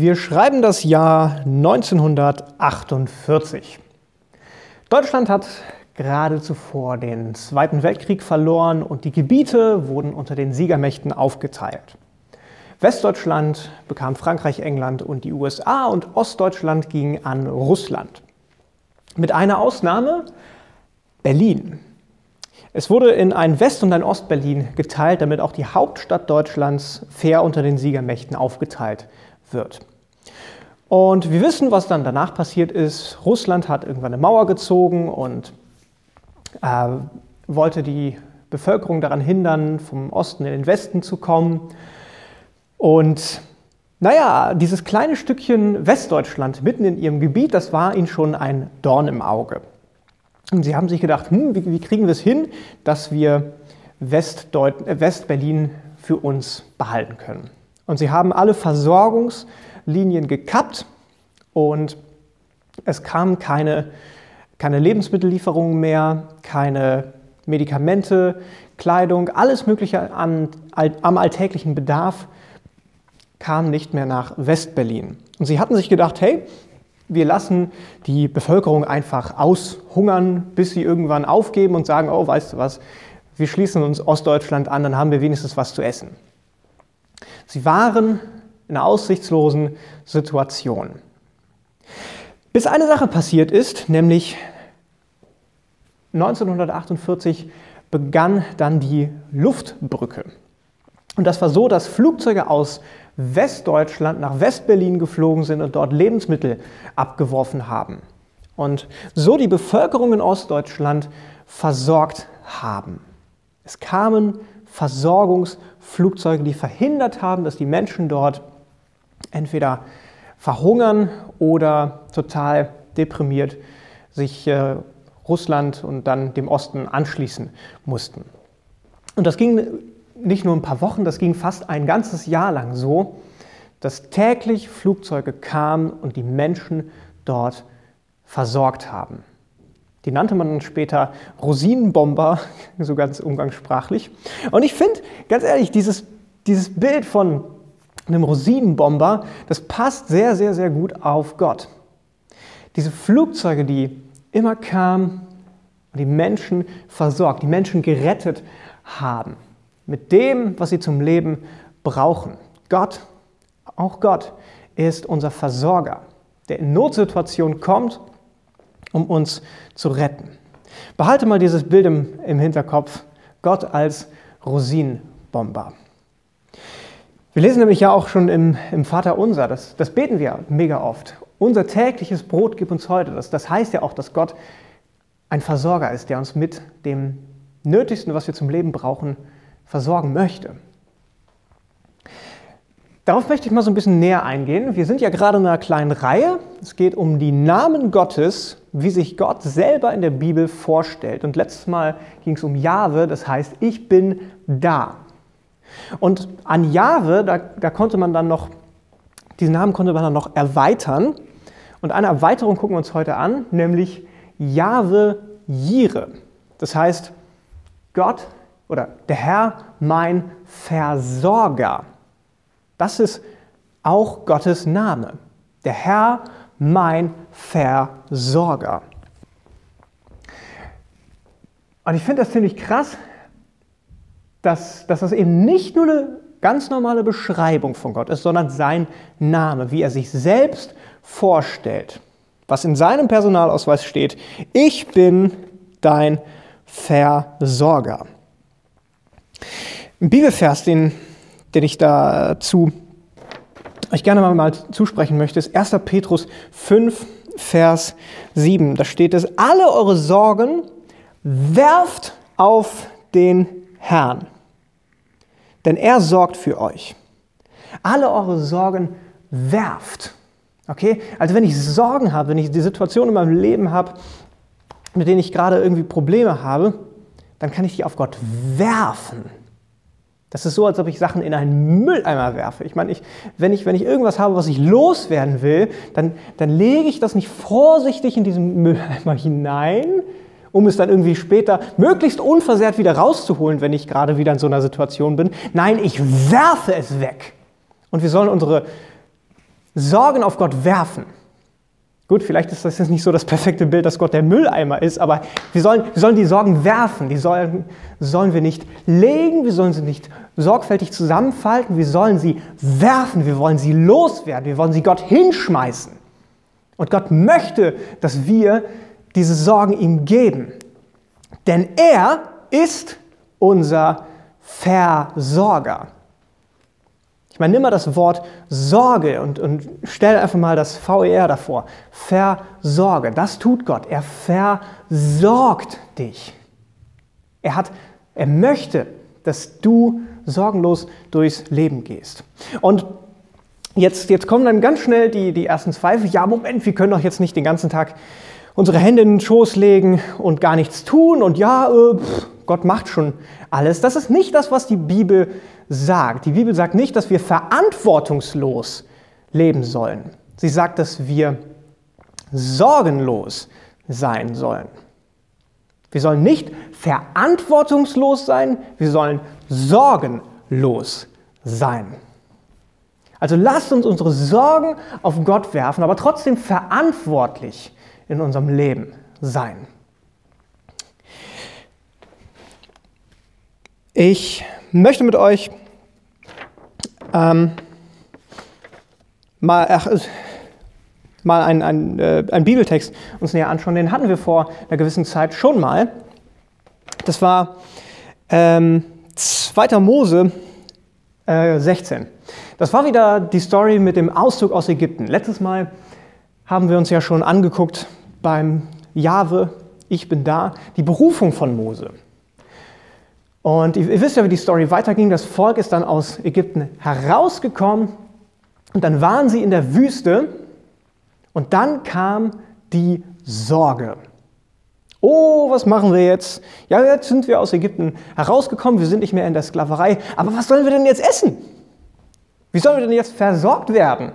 Wir schreiben das Jahr 1948. Deutschland hat gerade zuvor den Zweiten Weltkrieg verloren und die Gebiete wurden unter den Siegermächten aufgeteilt. Westdeutschland bekam Frankreich, England und die USA und Ostdeutschland ging an Russland. Mit einer Ausnahme, Berlin. Es wurde in ein West- und ein Ostberlin geteilt, damit auch die Hauptstadt Deutschlands fair unter den Siegermächten aufgeteilt wird. Und wir wissen, was dann danach passiert ist. Russland hat irgendwann eine Mauer gezogen und äh, wollte die Bevölkerung daran hindern, vom Osten in den Westen zu kommen. Und naja, dieses kleine Stückchen Westdeutschland mitten in ihrem Gebiet, das war ihnen schon ein Dorn im Auge. Und sie haben sich gedacht, hm, wie, wie, kriegen wir es hin, dass wir Westdeut Westberlin für uns behalten können. Und sie haben alle Versorgungs- Linien gekappt und es kamen keine, keine Lebensmittellieferungen mehr, keine Medikamente, Kleidung, alles Mögliche an, am alltäglichen Bedarf kam nicht mehr nach Westberlin. Und sie hatten sich gedacht, hey, wir lassen die Bevölkerung einfach aushungern, bis sie irgendwann aufgeben und sagen, oh, weißt du was, wir schließen uns Ostdeutschland an, dann haben wir wenigstens was zu essen. Sie waren in einer aussichtslosen Situation. Bis eine Sache passiert ist, nämlich 1948 begann dann die Luftbrücke. Und das war so, dass Flugzeuge aus Westdeutschland nach Westberlin geflogen sind und dort Lebensmittel abgeworfen haben. Und so die Bevölkerung in Ostdeutschland versorgt haben. Es kamen Versorgungsflugzeuge, die verhindert haben, dass die Menschen dort entweder verhungern oder total deprimiert sich äh, Russland und dann dem Osten anschließen mussten. Und das ging nicht nur ein paar Wochen, das ging fast ein ganzes Jahr lang so, dass täglich Flugzeuge kamen und die Menschen dort versorgt haben. Die nannte man später Rosinenbomber, so ganz umgangssprachlich. Und ich finde, ganz ehrlich, dieses, dieses Bild von einem Rosinenbomber, das passt sehr, sehr, sehr gut auf Gott. Diese Flugzeuge, die immer kamen und die Menschen versorgt, die Menschen gerettet haben mit dem, was sie zum Leben brauchen. Gott, auch Gott, ist unser Versorger, der in Notsituationen kommt, um uns zu retten. Behalte mal dieses Bild im, im Hinterkopf, Gott als Rosinenbomber. Wir lesen nämlich ja auch schon im, im Vater Unser, das, das beten wir mega oft. Unser tägliches Brot gib uns heute. Das, das heißt ja auch, dass Gott ein Versorger ist, der uns mit dem Nötigsten, was wir zum Leben brauchen, versorgen möchte. Darauf möchte ich mal so ein bisschen näher eingehen. Wir sind ja gerade in einer kleinen Reihe. Es geht um die Namen Gottes, wie sich Gott selber in der Bibel vorstellt. Und letztes Mal ging es um Jahwe, das heißt, ich bin da. Und an Jahre, da, da konnte man dann noch, diesen Namen konnte man dann noch erweitern. Und eine Erweiterung gucken wir uns heute an, nämlich Jahwe Jire. Das heißt, Gott oder der Herr mein Versorger. Das ist auch Gottes Name. Der Herr mein Versorger. Und ich finde das ziemlich krass, dass, dass das eben nicht nur eine ganz normale Beschreibung von Gott ist, sondern sein Name, wie er sich selbst vorstellt. Was in seinem Personalausweis steht, ich bin dein Versorger. Ein Bibelvers, den, den ich dazu euch gerne mal zusprechen möchte, ist 1. Petrus 5, Vers 7. Da steht es, alle eure Sorgen werft auf den Herrn, denn er sorgt für euch. Alle eure Sorgen werft. Okay? Also wenn ich Sorgen habe, wenn ich die Situation in meinem Leben habe, mit denen ich gerade irgendwie Probleme habe, dann kann ich die auf Gott werfen. Das ist so, als ob ich Sachen in einen Mülleimer werfe. Ich meine, ich, wenn, ich, wenn ich irgendwas habe, was ich loswerden will, dann, dann lege ich das nicht vorsichtig in diesen Mülleimer hinein, um es dann irgendwie später möglichst unversehrt wieder rauszuholen, wenn ich gerade wieder in so einer Situation bin. Nein, ich werfe es weg. Und wir sollen unsere Sorgen auf Gott werfen. Gut, vielleicht ist das jetzt nicht so das perfekte Bild, dass Gott der Mülleimer ist, aber wir sollen, wir sollen die Sorgen werfen, die sollen, sollen wir nicht legen, wir sollen sie nicht sorgfältig zusammenfalten, wir sollen sie werfen, wir wollen sie loswerden, wir wollen sie Gott hinschmeißen. Und Gott möchte, dass wir diese Sorgen ihm geben. Denn er ist unser Versorger. Ich meine, nimm mal das Wort Sorge und, und stell einfach mal das VER davor. Versorge. Das tut Gott. Er versorgt dich. Er, hat, er möchte, dass du sorgenlos durchs Leben gehst. Und jetzt, jetzt kommen dann ganz schnell die, die ersten Zweifel. Ja, Moment, wir können doch jetzt nicht den ganzen Tag unsere Hände in den Schoß legen und gar nichts tun und ja, äh, Gott macht schon alles. Das ist nicht das, was die Bibel sagt. Die Bibel sagt nicht, dass wir verantwortungslos leben sollen. Sie sagt, dass wir sorgenlos sein sollen. Wir sollen nicht verantwortungslos sein, wir sollen sorgenlos sein. Also lasst uns unsere Sorgen auf Gott werfen, aber trotzdem verantwortlich in unserem Leben sein. Ich möchte mit euch ähm, mal, ach, mal einen, einen, äh, einen Bibeltext uns näher anschauen. Den hatten wir vor einer gewissen Zeit schon mal. Das war ähm, 2. Mose äh, 16. Das war wieder die Story mit dem Auszug aus Ägypten. Letztes Mal haben wir uns ja schon angeguckt beim Jahwe, ich bin da, die Berufung von Mose. Und ihr, wisst ja, wie die Story weiterging. Das Volk ist dann aus Ägypten herausgekommen und dann waren sie in der Wüste und dann kam die Sorge. Oh, was machen wir jetzt? Ja, jetzt sind wir aus Ägypten herausgekommen, wir sind nicht mehr in der Sklaverei, aber was sollen wir denn jetzt essen? Wie sollen wir denn jetzt versorgt werden?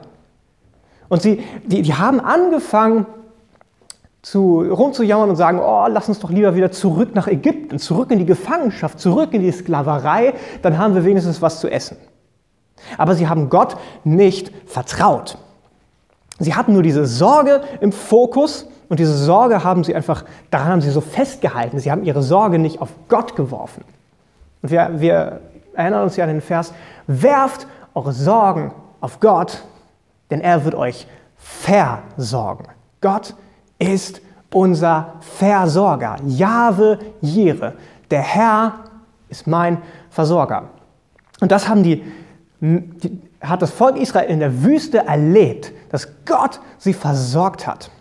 Und sie, die, die haben angefangen, zu, rumzujammern und sagen, oh, lass uns doch lieber wieder zurück nach Ägypten, zurück in die Gefangenschaft, zurück in die Sklaverei, dann haben wir wenigstens was zu essen. Aber sie haben Gott nicht vertraut. Sie hatten nur diese Sorge im Fokus und diese Sorge haben sie einfach, daran haben sie so festgehalten. Sie haben ihre Sorge nicht auf Gott geworfen. Und wir, wir erinnern uns ja an den Vers, werft eure Sorgen auf Gott, denn er wird euch versorgen. Gott ist unser Versorger. Jahwe Jire. Der Herr ist mein Versorger. Und das haben die, die, hat das Volk Israel in der Wüste erlebt, dass Gott sie versorgt hat.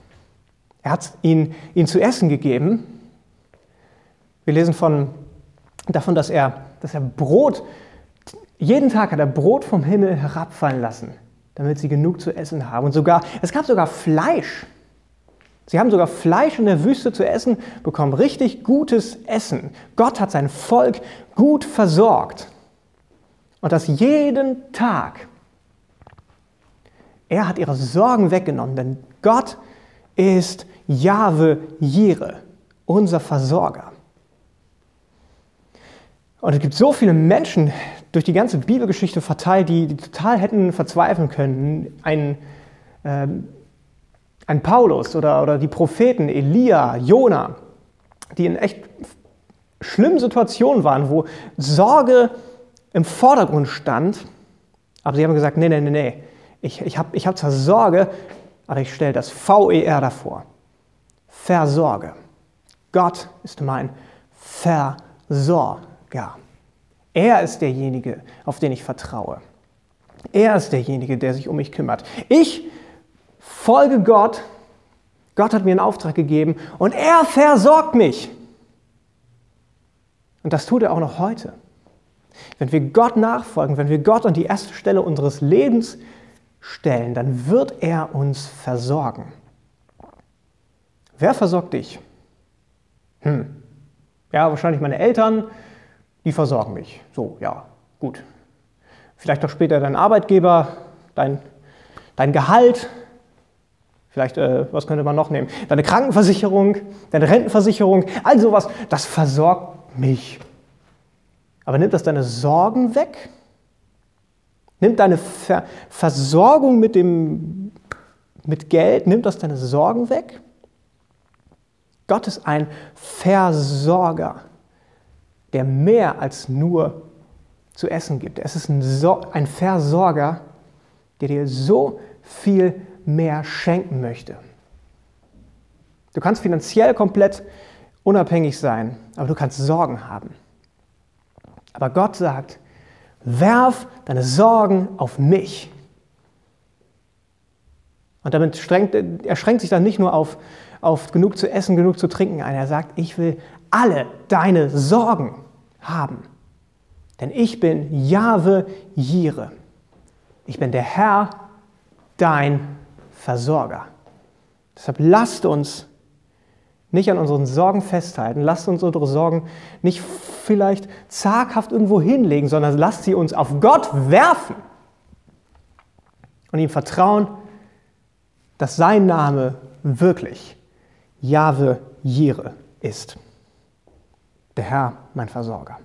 Er hat ihnen, ihnen zu essen gegeben. Wir lesen von, davon, dass er, dass er Brot, jeden Tag hat er Brot vom Himmel herabfallen lassen, damit sie genug zu essen haben. Und sogar, es gab sogar Fleisch. Sie haben sogar Fleisch in der Wüste zu essen bekommen, richtig gutes Essen. Gott hat sein Volk gut versorgt. Und das jeden Tag. Er hat ihre Sorgen weggenommen, denn Gott ist Jahwe Jire, unser Versorger. Und es gibt so viele Menschen durch die ganze Bibelgeschichte verteilt, die, die total hätten verzweifeln können. Ein, ähm, ein Paulus oder, oder die Propheten Elia, Jona, die in echt schlimmen Situationen waren, wo Sorge im Vordergrund stand, aber sie haben gesagt, nee, nee, nee, nee, ich, ich habe ich hab zwar Sorge, aber ich stelle das VER davor. Versorge. Gott ist mein Versorger. Er ist derjenige, auf den ich vertraue. Er ist derjenige, der sich um mich kümmert. Ich folge Gott. Gott hat mir einen Auftrag gegeben und er versorgt mich. Und das tut er auch noch heute. Wenn wir Gott nachfolgen, wenn wir Gott an die erste Stelle unseres Lebens stellen, dann wird er uns versorgen. Wer versorgt dich? Hm. Ja, wahrscheinlich meine Eltern, die versorgen mich. So, ja, gut. Vielleicht auch später dein Arbeitgeber, dein, dein Gehalt, Vielleicht, äh, was könnte man noch nehmen? Deine Krankenversicherung, deine Rentenversicherung, all sowas, das versorgt mich. Aber nimmt das deine Sorgen weg? Nimmt deine Ver Versorgung mit, dem, mit Geld, nimmt das deine Sorgen weg? Gott ist ein Versorger, der mehr als nur zu essen gibt. Es ist ein, so ein Versorger, der dir so viel mehr schenken möchte. Du kannst finanziell komplett unabhängig sein, aber du kannst Sorgen haben. Aber Gott sagt, werf deine Sorgen auf mich. Und damit strengt, er schränkt sich dann nicht nur auf, auf genug zu essen, genug zu trinken ein. Er sagt, ich will alle deine Sorgen haben. Denn ich bin Jahwe Jire. Ich bin der Herr, dein Versorger. Deshalb lasst uns nicht an unseren Sorgen festhalten. Lasst uns unsere Sorgen nicht vielleicht zaghaft irgendwo hinlegen, sondern lasst sie uns auf Gott werfen und ihm vertrauen, dass sein Name wirklich Jahwe Jire ist. Der Herr, mein Versorger.